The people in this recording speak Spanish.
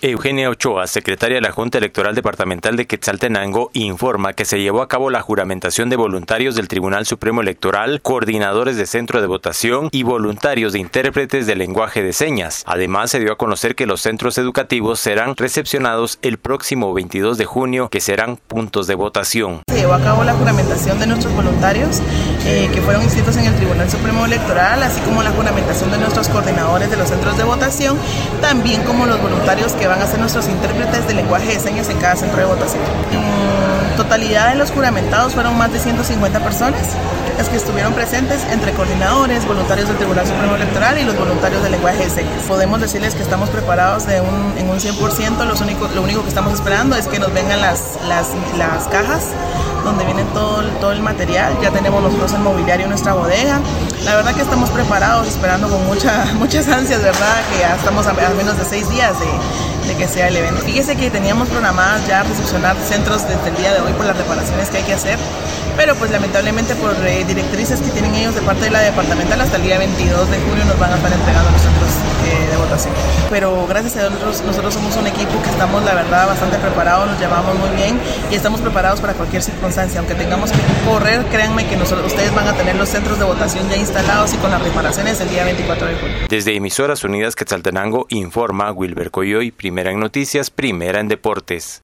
Eugenia Ochoa, secretaria de la Junta Electoral Departamental de Quetzaltenango, informa que se llevó a cabo la juramentación de voluntarios del Tribunal Supremo Electoral, coordinadores de centro de votación y voluntarios de intérpretes de lenguaje de señas. Además, se dio a conocer que los centros educativos serán recepcionados el próximo 22 de junio, que serán puntos de votación. Se llevó a cabo la juramentación de nuestros voluntarios eh, que fueron inscritos en el Tribunal Supremo Electoral, así como la juramentación de nuestros coordinadores de los centros de votación, también como los voluntarios que van a ser nuestros intérpretes de lenguaje de señas en cada centro de votación. Totalidad de los juramentados fueron más de 150 personas las que estuvieron presentes entre coordinadores, voluntarios del Tribunal Supremo Electoral y los voluntarios de lenguaje de señas. Podemos decirles que estamos preparados de un, en un 100%, los lo único que estamos esperando es que nos vengan las, las, las cajas donde viene todo, todo el material. Ya tenemos nosotros el mobiliario en nuestra bodega. La verdad que estamos preparados, esperando con mucha, muchas ansias, ¿verdad? Que ya estamos a, a menos de seis días de, de que sea el evento. Fíjese que teníamos programadas ya recepcionar centros desde el día de hoy por las reparaciones que hay que hacer, pero pues lamentablemente por eh, directrices que tienen ellos de parte de la departamental hasta el día 22 de julio nos van a estar entregando los centros Pero gracias a Dios nosotros, nosotros somos un equipo que estamos la verdad bastante preparados, nos llevamos muy bien y estamos preparados para cualquier circunstancia. Aunque tengamos que correr, créanme que ustedes van a tener los centros de votación ya instalados y con las reparaciones el día 24 de julio. Desde Emisoras Unidas Quetzaltenango informa Wilber Coyoy, primera en noticias, primera en deportes.